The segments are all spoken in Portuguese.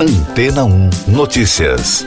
Antena 1 Notícias.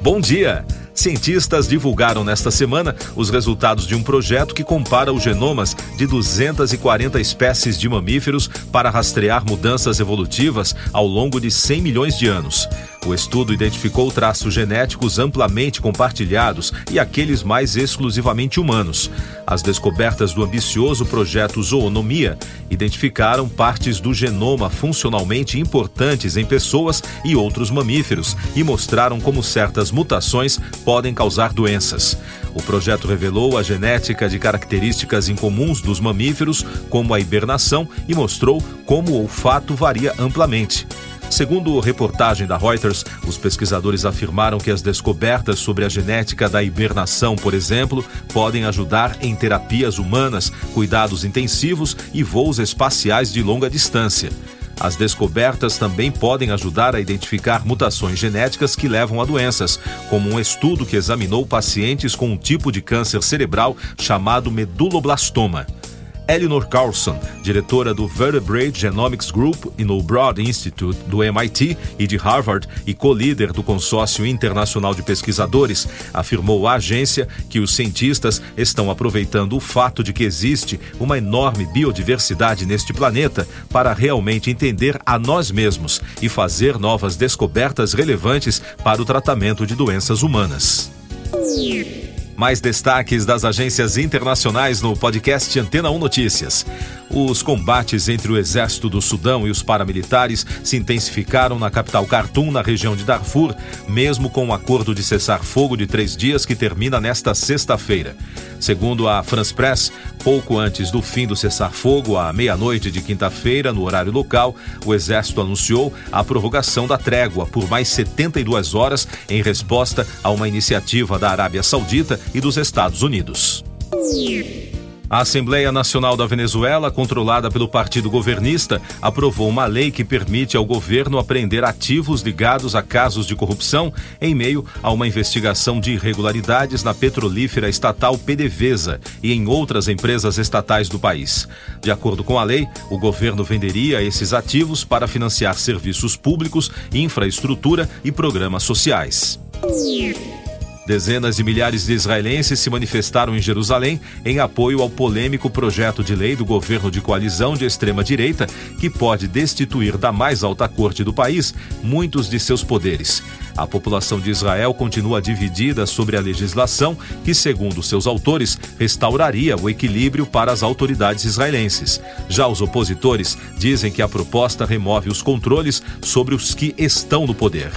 Bom dia! Cientistas divulgaram nesta semana os resultados de um projeto que compara os genomas de 240 espécies de mamíferos para rastrear mudanças evolutivas ao longo de 100 milhões de anos. O estudo identificou traços genéticos amplamente compartilhados e aqueles mais exclusivamente humanos. As descobertas do ambicioso projeto Zoonomia identificaram partes do genoma funcionalmente importantes em pessoas e outros mamíferos e mostraram como certas mutações podem causar doenças. O projeto revelou a genética de características incomuns dos mamíferos, como a hibernação, e mostrou como o olfato varia amplamente. Segundo reportagem da Reuters, os pesquisadores afirmaram que as descobertas sobre a genética da hibernação, por exemplo, podem ajudar em terapias humanas, cuidados intensivos e voos espaciais de longa distância. As descobertas também podem ajudar a identificar mutações genéticas que levam a doenças, como um estudo que examinou pacientes com um tipo de câncer cerebral chamado meduloblastoma. Eleanor Carlson, diretora do Vertebrate Genomics Group e no Broad Institute do MIT e de Harvard e co-líder do consórcio internacional de pesquisadores, afirmou à agência que os cientistas estão aproveitando o fato de que existe uma enorme biodiversidade neste planeta para realmente entender a nós mesmos e fazer novas descobertas relevantes para o tratamento de doenças humanas. Mais destaques das agências internacionais no podcast Antena 1 Notícias. Os combates entre o exército do Sudão e os paramilitares se intensificaram na capital Khartoum, na região de Darfur, mesmo com o um acordo de cessar-fogo de três dias que termina nesta sexta-feira. Segundo a France Press, pouco antes do fim do cessar-fogo, à meia-noite de quinta-feira, no horário local, o exército anunciou a prorrogação da trégua por mais 72 horas em resposta a uma iniciativa da Arábia Saudita e dos Estados Unidos. A Assembleia Nacional da Venezuela, controlada pelo partido governista, aprovou uma lei que permite ao governo apreender ativos ligados a casos de corrupção em meio a uma investigação de irregularidades na petrolífera estatal PDVSA e em outras empresas estatais do país. De acordo com a lei, o governo venderia esses ativos para financiar serviços públicos, infraestrutura e programas sociais. Dezenas de milhares de israelenses se manifestaram em Jerusalém em apoio ao polêmico projeto de lei do governo de coalizão de extrema-direita que pode destituir da mais alta corte do país muitos de seus poderes. A população de Israel continua dividida sobre a legislação que, segundo seus autores, restauraria o equilíbrio para as autoridades israelenses. Já os opositores dizem que a proposta remove os controles sobre os que estão no poder.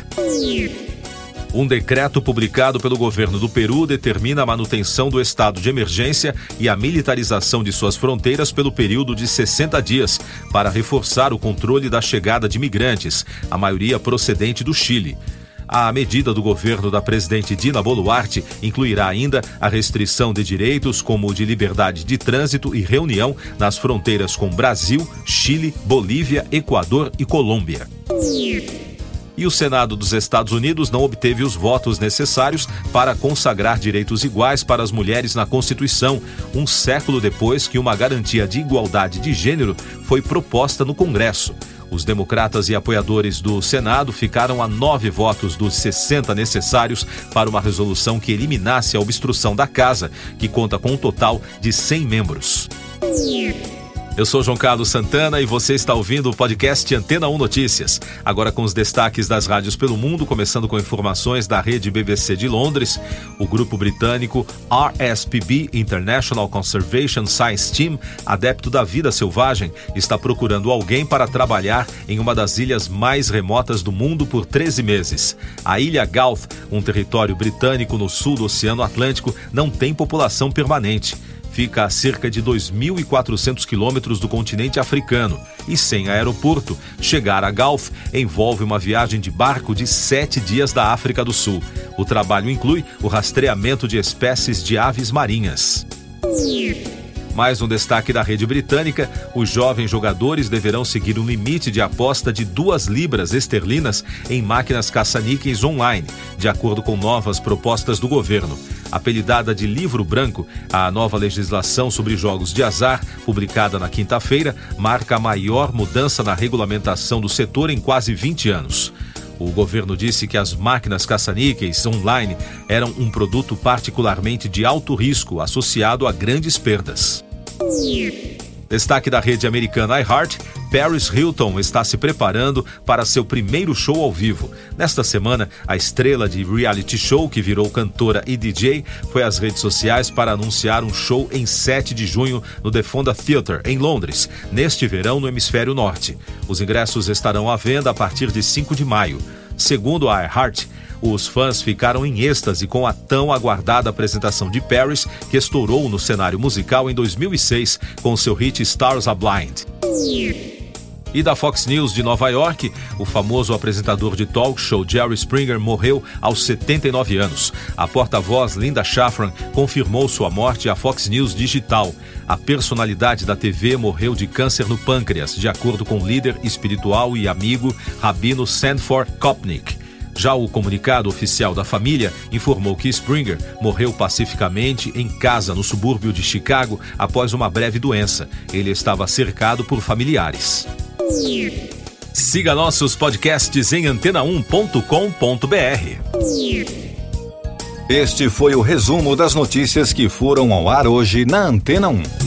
Um decreto publicado pelo governo do Peru determina a manutenção do estado de emergência e a militarização de suas fronteiras pelo período de 60 dias, para reforçar o controle da chegada de migrantes, a maioria procedente do Chile. A medida do governo da presidente Dina Boluarte incluirá ainda a restrição de direitos como o de liberdade de trânsito e reunião nas fronteiras com Brasil, Chile, Bolívia, Equador e Colômbia e o Senado dos Estados Unidos não obteve os votos necessários para consagrar direitos iguais para as mulheres na Constituição, um século depois que uma garantia de igualdade de gênero foi proposta no Congresso. Os democratas e apoiadores do Senado ficaram a nove votos dos 60 necessários para uma resolução que eliminasse a obstrução da casa, que conta com um total de 100 membros. Eu sou João Carlos Santana e você está ouvindo o podcast Antena 1 Notícias. Agora com os destaques das rádios pelo mundo, começando com informações da rede BBC de Londres. O grupo britânico RSPB International Conservation Science Team, adepto da vida selvagem, está procurando alguém para trabalhar em uma das ilhas mais remotas do mundo por 13 meses. A ilha Gulf, um território britânico no sul do Oceano Atlântico, não tem população permanente fica a cerca de 2.400 quilômetros do continente africano e sem aeroporto. Chegar a Gulf envolve uma viagem de barco de sete dias da África do Sul. O trabalho inclui o rastreamento de espécies de aves marinhas. Mais um destaque da rede britânica: os jovens jogadores deverão seguir um limite de aposta de duas libras esterlinas em máquinas caça-níqueis online, de acordo com novas propostas do governo. Apelidada de Livro Branco, a nova legislação sobre jogos de azar, publicada na quinta-feira, marca a maior mudança na regulamentação do setor em quase 20 anos. O governo disse que as máquinas caça-níqueis online eram um produto particularmente de alto risco associado a grandes perdas. Destaque da rede americana iHeart, Paris Hilton está se preparando para seu primeiro show ao vivo. Nesta semana, a estrela de reality show que virou cantora e DJ foi às redes sociais para anunciar um show em 7 de junho no The Fonda Theatre, em Londres, neste verão no hemisfério norte. Os ingressos estarão à venda a partir de 5 de maio. Segundo a iHeart, os fãs ficaram em êxtase com a tão aguardada apresentação de Paris, que estourou no cenário musical em 2006 com seu hit Stars Are Blind. E da Fox News de Nova York, o famoso apresentador de talk show Jerry Springer morreu aos 79 anos. A porta-voz Linda Schafran confirmou sua morte à Fox News Digital. A personalidade da TV morreu de câncer no pâncreas, de acordo com o líder espiritual e amigo Rabino Sanford Kopnik. Já o comunicado oficial da família informou que Springer morreu pacificamente em casa no subúrbio de Chicago após uma breve doença. Ele estava cercado por familiares. Siga nossos podcasts em antena1.com.br. Este foi o resumo das notícias que foram ao ar hoje na Antena 1.